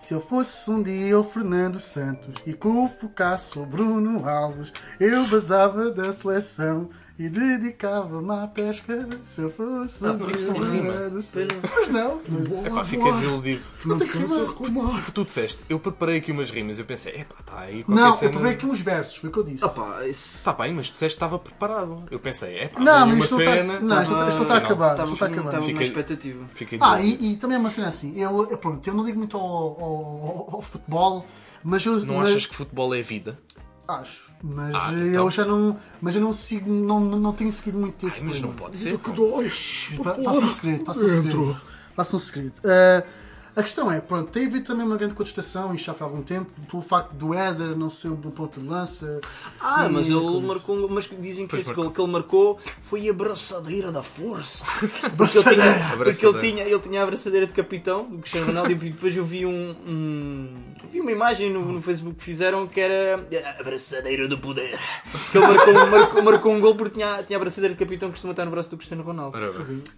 se eu fosse um dia o Fernando Santos e convocasse o Bruno Alves, eu basava da seleção e dedicava-me à pesca. Se eu fosse um o não rima. Mas não. Epá, fiquei desiludido. Não tem que rimar. Porque tu disseste, eu preparei aqui umas rimas, eu pensei, epá, está aí qualquer Não, eu cena. peguei aqui uns versos, foi o que eu disse. Opa, isso. Está bem, mas tu disseste que estava preparado. Eu pensei, epá, Não, mas uma isto não está- cena. não, isto não está- isto está a acabar. Estava Isto está a acabar. estava na Fiquei- expectativa. Fiquei Ah, e, e também é uma cena assim, eu, eu- pronto, eu não ligo muito ao, ao- ao futebol, mas eu Não mas- achas que futebol é vida? acho, mas Ah, eu então. já não, mas eu não sigo, não, não, não tenho seguido muito esse. Ai, mas não pode ser. Faça um segredo, faça um segredo. Faça um segredo. Ah, a questão é, pronto, tem havido também uma grande contestação, e já há algum tempo, pelo facto do Éder não ser um bom ponto de lança. Ah, e mas ele marcou. um- Mas dizem que Pois esse marcou. gol que ele marcou foi a braçadeira da força. Porque ele tinha, porque ele Abraçadeira. tinha, ele tinha a abraçadeira de capitão do Cristiano Ronaldo e depois eu vi um. um- vi uma imagem no, no Facebook que fizeram que era a abraçadeira do poder. Que ele marcou, marcou, marcou um gol porque tinha, tinha a abraçadeira de capitão que costuma estar no braço do Cristiano Ronaldo.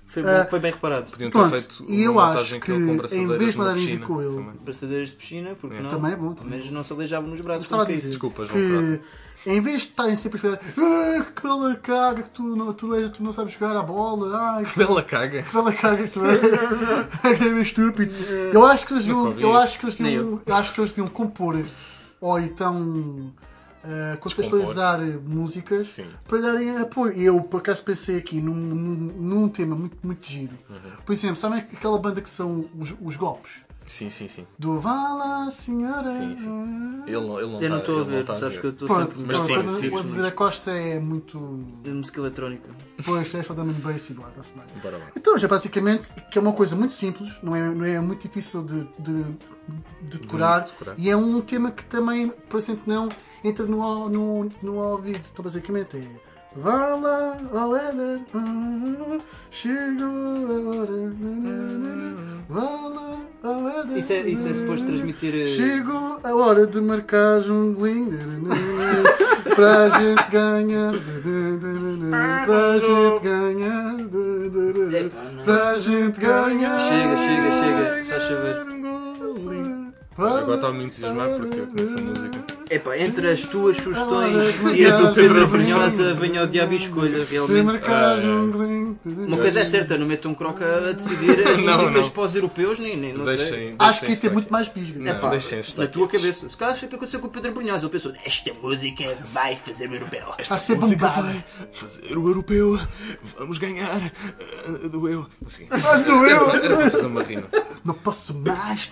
Foi, Ah, foi bem reparado. Podiam ter Pronto, feito e eu uma acho montagem que com ele com em braçadeiras numa mandarem piscina. com ele, também. Braçadeiras de piscina, porque não? Também é bom. Mas não se aleijava nos braços. Estava a dizer que em vez de estarem sempre a esperar ah, que bela caga que tu não, tu, és- tu não sabes jogar a bola, ai, que Bela caga. bela caga que tu és, é meio estúpido. Eu acho que eles deviam, eu acho que eles deviam, acho que eles deviam compor ou então ah, contextualizar músicas Sim. para darem apoio. Eu por acaso pensei aqui num, num, num tema muito, muito giro. Uhum. Por exemplo, sabem aquela banda que são os, os golpes? Sim, sim, sim. Do Vá lá, senhora. Sim, sim. Ele ele não Eu não tá- estou a ele ver, tá sabes que eu estou sempre. Mas sim, pronto, sim, o. Azevedo Costa é muito. de música eletrónica. Pois, é só da bass do está-se bem. Bora lá. Então, já basicamente, que é uma coisa muito simples, não é, não é muito difícil de, de, de decorar, decorar. e é um tema que também, por exemplo, não entra no, no, no ouvido. Então, basicamente, é. Vá lá, ao Éder, chegou a hora. Vá lá, ao Éder. Isso é, isso é suposto transmitir. eh, Chegou a hora de marcar jungling para a gente ganhar, para a gente ganhar, para a gente ganhar. Chega, chega, chega. Só chover. Agora estava me entusiasmar porque eu conheço a música. Epá, entre as tuas sugestões Ah, e a obrigado. Pedra Brunhosa, venha ao diabo e escolha, realmente. marcar jungling. Uma coisa é certa, não metam um croca a decidir as Não, músicas não. para os europeus, nem, nem não sei. Deixem, Acho que isso é muito mais bisga. Não, Epá, deixem estar na tua quietos. cabeça. Se calhar foi o que aconteceu com o Pedro Brunhosa. Ele pensou, esta música vai fazer o europeu. Está a ser música bombado. vai fazer o europeu. Vamos ganhar. Uh, doeu. Assim. Ah, doeu. Era para fazer uma rima. Não posso mais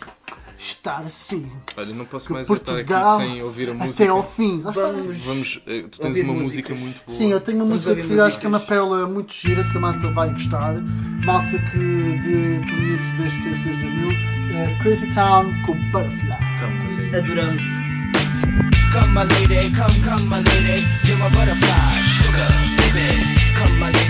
estar assim. Olha, não posso mais estar aqui Portugal sem ouvir a até música. ao fim. Está. Vamos, eh, tu tens uma músicas. música muito boa. Sim, eu tenho uma Vamos música que acho que é uma pérola muito gira que a malta vai gostar. Malta que de provenientes das terças 2000. É Crazy Town com Butterfly. Lei. Adoramos. Come my lady, come, come my lady, you're my butterfly, sugar, baby. Come my lady,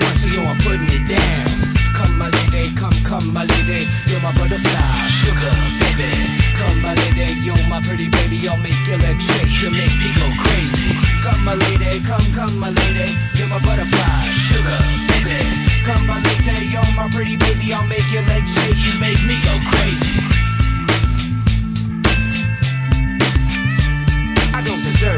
want, so yo, I'm putting it down. Come, my lady, come, come, my lady, you're my butterfly, sugar, baby. Come, my lady, you're my pretty baby, I'll make your legs shake, you make me go crazy. Come, my lady, come, come, my lady, you're my butterfly, sugar, baby. Come, my lady, you're my pretty baby, I'll make your legs shake, you make me go crazy.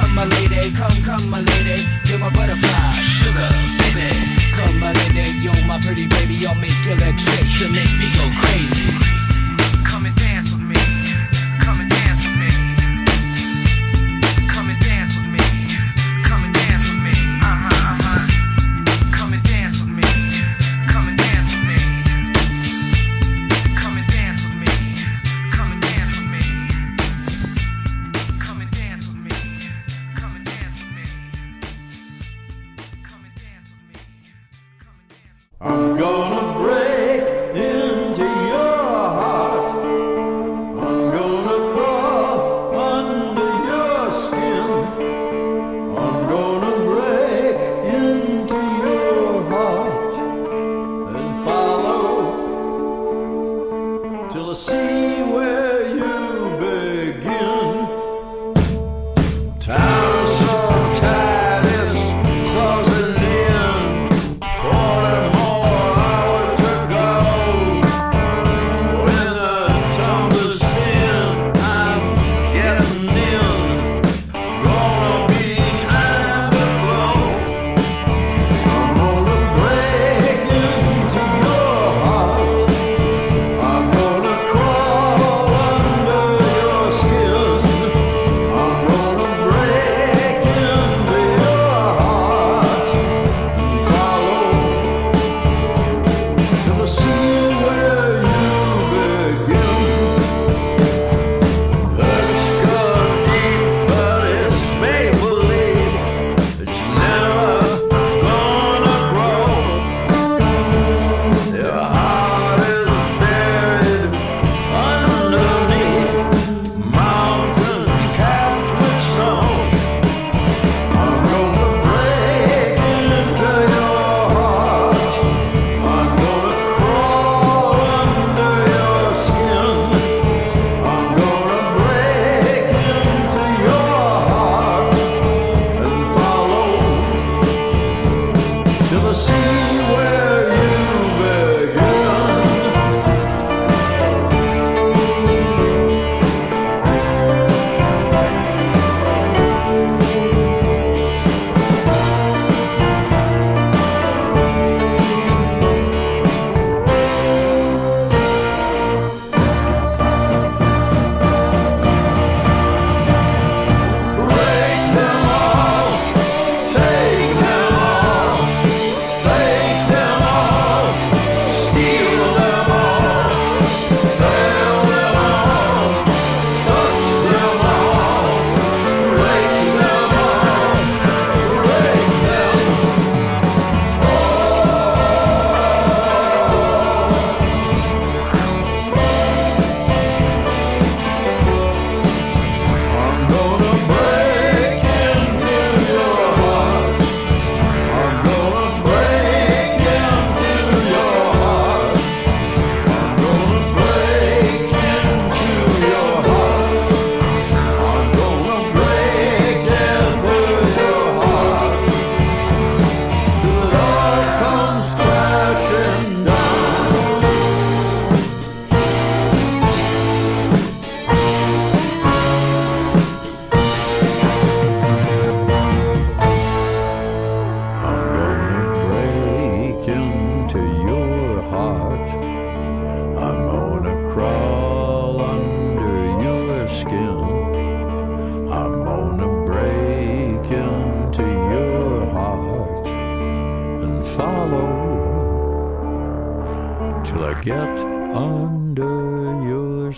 Come my lady, come, come my lady. You're my butterfly, sugar, baby. Come my lady, you're my pretty baby. I'll make your. You make me go crazy.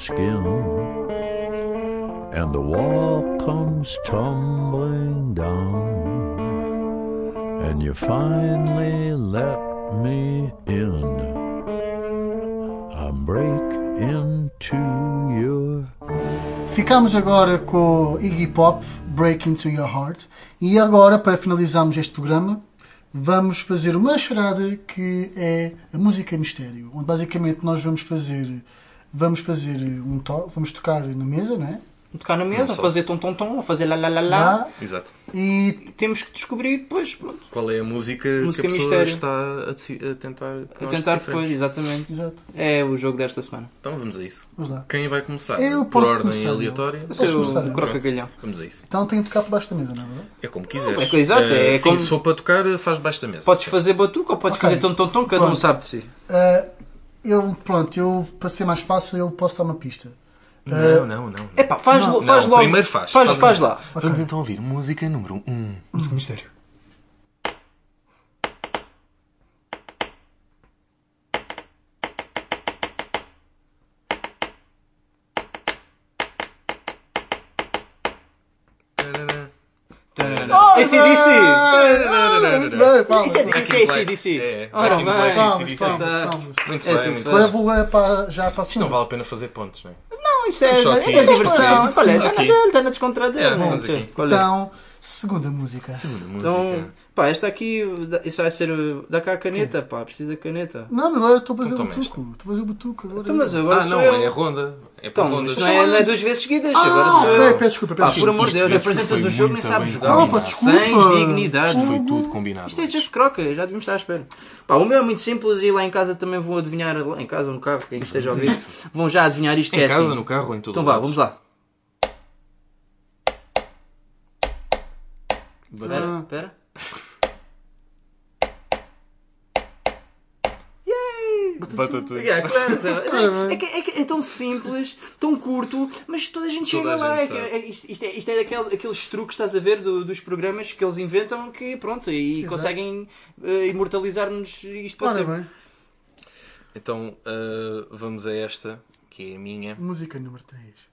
Skin, and the wall comes tumbling down, and you finally let me in. I break into your Ficamos agora com Iggy Pop, Break Into Your Heart. E agora, para finalizarmos este programa, vamos fazer uma charada que é a música mistério. Onde basicamente nós vamos fazer, vamos fazer um to vamos tocar na mesa, não é? Tocar na mesa, Não ou fazer tom-tom-tom, ou fazer lá-lá-lá-lá. Lá, Exato. e Temos que descobrir depois, pronto. Qual é a música, Música que a pessoa mistério. está a, a tentar A tentar depois, exatamente. exato, É o jogo desta semana. Então vamos a isso. vamos lá. Quem vai começar? Eu Por posso ordem começar, aleatória? eu. O Posso começar, não? croca-galhão. Vamos a isso. Então tenho que tocar por baixo da mesa, não é verdade? É como quiseres. É que- exato, é sim, como- se for para tocar, faz baixo da mesa. Podes fazer batuque ou podes Ok. fazer tom-tom-tom, cada um sabe de si. Ah, eu, pronto, eu, para ser mais fácil, eu posso dar uma pista. Não, não, não. Epá, faz, Não, faz não, logo. primeiro faz. Faz, Faz faz lá. Vamos então ouvir música número 1. Um. Música mistério. ACDC! Isso é, palmas. isso é ACDC. É, Ora bem. Muito É bem, assim, muito bem. Agora vou é para, já para a Isto não vale a pena fazer pontos, não é? Não, isso é, é diversão. Olha, está na Aqui. dele, está na descontraída É, dele. vamos. Então, segunda música. Segunda música. Então, pá, esta aqui, isso vai ser. Dá cá a caneta, pá, precisa da caneta. Não, agora eu estou a fazer Então o butuco. Estou a fazer o butuco agora. Então, mas agora ah, sou não, eu. é ronda. É para Então, rondas. isto não é, não é duas vezes seguidas, agora Ah, sou ok, eu. peço desculpa, peço Pá, por desculpa. amor de Deus, apresentas o jogo nem sabes jogar. combinado. Opa, desculpa. Sem dignidade. Isto foi tudo combinado. Isto é just croca, já devíamos estar à espera. Pá, o meu é muito simples e lá em casa também vão adivinhar, lá em casa ou no carro, quem esteja a ouvir, vão já adivinhar isto que Em é casa, assim. no carro, em todo Então vá, vamos lá. Bater. Espera, espera. Bata tudo. Yeah, claro, é, que, é, que é tão simples, tão curto, mas toda a gente Toda chega a lá. gente É que- é- isto, isto é, isto é daquele, aqueles truques, estás a ver, do- dos programas que eles inventam que, pronto, e Exato. conseguem eh, imortalizar-nos isto para Ora sempre. bem, Então, ah, vamos a esta, que é a minha. música número 3.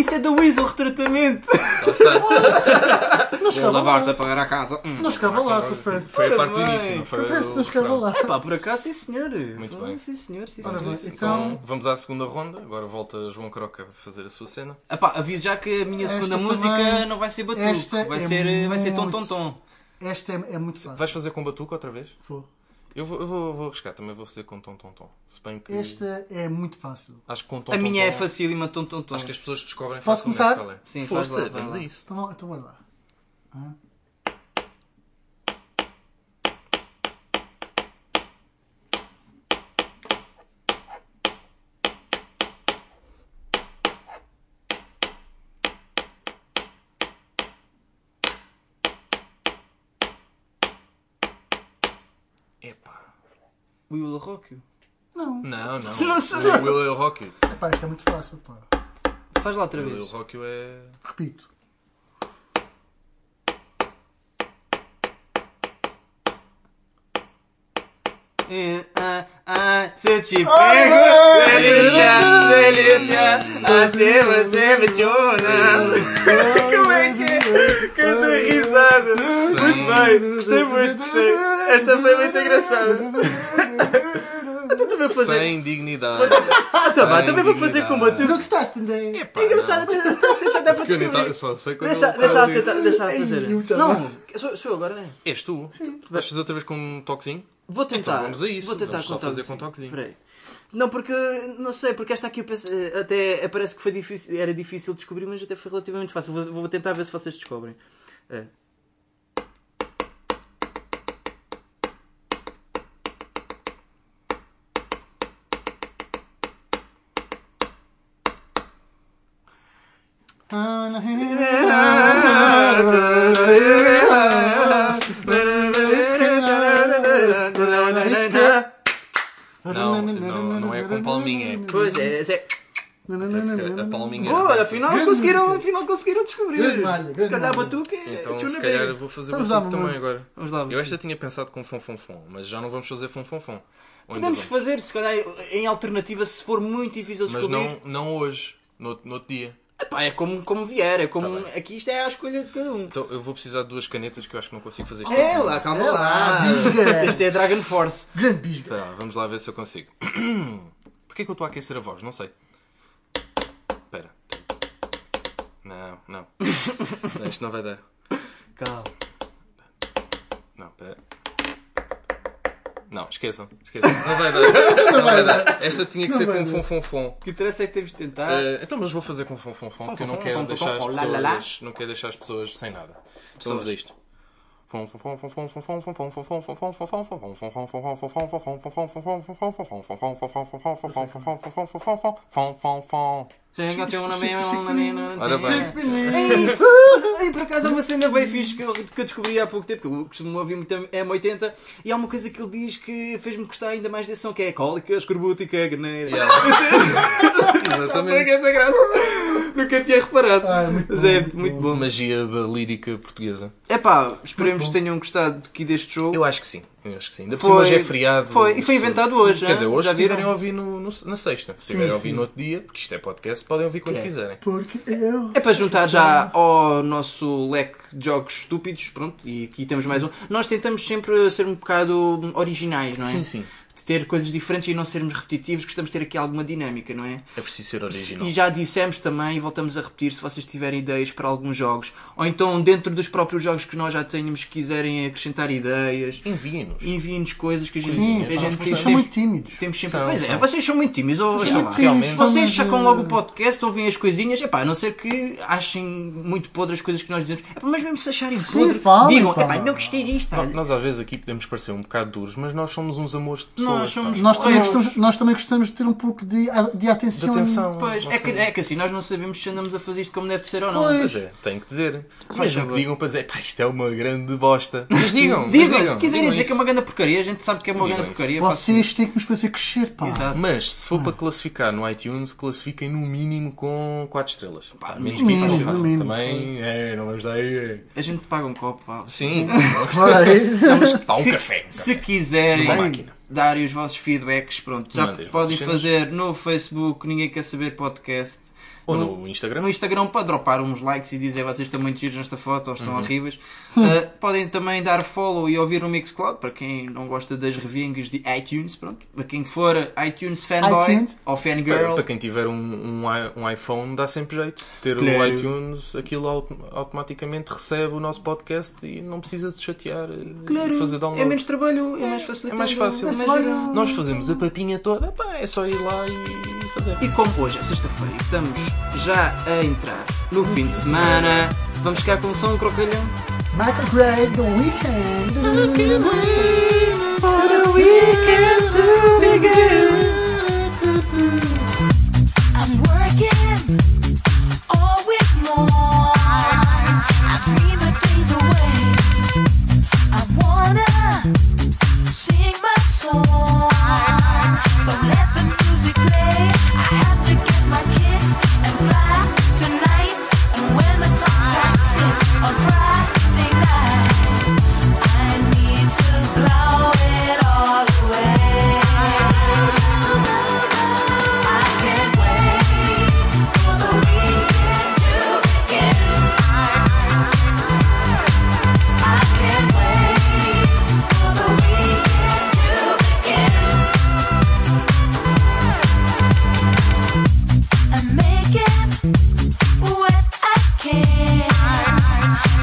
Isso é da Weasel, retratamento! Lá está. Não chegava. Lavar-te a pagar a casa. Hum. Não chegava lá, confesso. Foi a parte do início, não foi Confesso, não chegava lá. É pá, por acaso, sim senhor. Muito bem. Sim senhor, sim senhor. Então, Então- vamos à segunda ronda. Agora volta João Croca a fazer a sua cena. Ah pá, aviso já que a minha Esta segunda também- música não vai ser batuque, esta vai é ser, vai ser tom muito- tom tom. Esta é, é muito fácil. Vais fazer com batuca outra vez? Vou. Eu vou, eu vou, vou arriscar, também vou fazer com tom tom tom. Se bem que. Esta é muito fácil. Acho que com tom A tom, minha é tom, facílima, tom tom tom. Acho que as pessoas descobrem Posso facilmente começar? qual é. Sim, faz Força, lá, vai vamos lá. a isso. Então, então bora lá. Hã? Epá. We will rock you. Não. Não, não. Não sei. O Will Eu Rock You. Epá, isto é muito fácil, pá. Faz lá outra Will Eu vez. Rock You é. Repito. Eh, Ah, ah, se eu te pego, delícia, delícia, assim você me chona. Como é que é? Canta risada. Muito bem, gostei muito, gostei. Esta foi muito engraçada. Tu também a fazer. Sem dignidade. Ah, tá também vou fazer com dignidade. batuque. Gostaste? Epá, É engraçado, até até para eu descobrir. só sei quando Deixa, eu deixa, falo deixa, deixa Ei, fazer. eu também. Não, sou, sou eu agora, não é? És tu? Sim. Vais fazer outra vez com um toquezinho? Vou tentar. Então vamos a isso. Vou tentar Vamos só contar fazer com toquezinho. Espera aí. Não, porque não sei, porque esta aqui eu penso, eh, até parece que foi difícil, era difícil descobrir, mas até foi relativamente fácil. Vou, vou tentar ver se vocês descobrem. É. Não, não, não é com palminha. É... Pois é, é. Não, a palminha. Boa, afinal conseguiram, afinal conseguiram descobrir. Se calhar batuque é Então, se calhar, eu vou fazer batuque também agora. Vamos lá. Eu esta tinha pensado com fom fom fom, mas já não vamos fazer fom fom fom. Podemos fazer, se calhar, em alternativa, se for muito difícil Mas descobrir. não, não hoje, no, no outro dia. Epá, é como, como vier, é como. Tá aqui isto é a escolha de cada um. Então eu vou precisar de duas canetas que eu acho que não consigo fazer isto. É lá, calma É lá. lá, bisga. Isto é Dragon Force. Grande bisga. Lá, vamos lá ver se eu consigo. Porquê que eu estou a aquecer a voz? Não sei. Espera. Não, não. Não, Isto não vai dar. Calma. Não, espera. Não, esqueçam. Esqueçam. Não vai dar. Não vai dar. Esta tinha que Não ser com fom fom fom. O que interessa é que temos de tentar. Eh, então, mas vou fazer com fom fom fom, porque eu não fom, quero deixar as pessoas, não quero deixar as pessoas sem nada. Então vamos a isto. Chega, tem um na minha, um na minha. Ora bem. Por acaso há uma cena bem fixe que eu, que eu descobri há pouco tempo, que eu costumo ouvir muito M80, e há uma coisa que ele diz que fez-me gostar ainda mais desse som, que é a cólica, escorbútica, graneira. Yeah. Exatamente. É essa graça. Nunca tinha reparado. Ah, é muito Mas é bom, é muito, muito bom. Magia da lírica portuguesa. É pá, esperemos que tenham gostado aqui deste jogo. Eu acho que sim. Eu acho que sim. Ainda por Foi- cima hoje é feriado. foi, e foi inventado hoje, Quer dizer, hoje Já se estiverem a ouvir no, no- na sexta. Se estiverem a ouvir no outro dia, porque isto é podcast, podem ouvir quando é? quiserem. Porque eu. É para juntar já ao nosso leque de jogos estúpidos, pronto, e aqui temos mais um. Nós tentamos sempre ser um bocado originais, não é? Sim, sim. Ter coisas diferentes e não sermos repetitivos, gostamos de ter aqui alguma dinâmica, não é? É preciso ser original. E já dissemos também, e voltamos a repetir, se vocês tiverem ideias para alguns jogos, ou então dentro dos próprios jogos que nós já tenhamos, quiserem acrescentar ideias, Enviem-nos. enviem-nos coisas que a gente, Sim, a gente tem vocês são muito tímidos. temos sempre. São, pois é, são. vocês são muito tímidos. Ou, sei lá, realmente. vocês sacam logo o podcast, ouvem as coisinhas, epá, a não ser que achem muito podre as coisas que nós dizemos. Epá, mas mesmo se acharem podre, falem, digam, pá. epá, não gostei disto. pá. Nó- Nós às vezes aqui podemos parecer um bocado duros, mas nós somos uns amores de pessoas. Nós somos-. Nós também, gostamos, nós também gostamos de ter um pouco de, de De atenção. atenção. Pois, é que, é que assim, nós não sabemos se andamos a fazer isto como deve de ser ou não. Pois. Pois é, tenho que dizer. Mesmo que digam para dizer, pá, isto é uma grande bosta. Mas digam, mas Digam, digam, se quiserem digam dizer que é uma grande porcaria, a gente sabe que é uma Digam grande isso. porcaria. Vocês têm que nos fazer crescer, pá. Exato. Mas se for para classificar no iTunes, classifiquem no mínimo com 4 estrelas. Pá, menos que isso não façam. Também, é, não vamos dar aí. A gente paga um copo, pá. Sim, aí. pá, um café. Se quiserem Numa máquina. Darem os vossos feedbacks, pronto, já podem fazer no Facebook, Ninguém Quer Saber Podcast. Ou no Instagram. No Instagram para dropar uns likes e dizer vocês estão muito giros nesta foto ou Uhum. estão horríveis. Uh, podem também dar follow e ouvir o Mixcloud para quem não gosta das revingas de iTunes. Pronto. Para quem for iTunes fanboy iTunes. ou Para, fangirl. para quem tiver um, um, um iPhone, dá sempre jeito. Ter o Claro. iTunes, aquilo auto- automaticamente recebe o nosso podcast e não precisa de se chatear e Claro, fazer download. é menos trabalho, é mais facilitado. É mais fácil. é mais. Nós fazemos a papinha toda, pá, é só ir lá e fazer. E como hoje é sexta-feira estamos já a entrar no fim de semana, vamos ficar com o som crocalhão. Michael Gray, The Weeknd. I'm working all week long. I dream of days away. I wanna sing my song.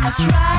I try.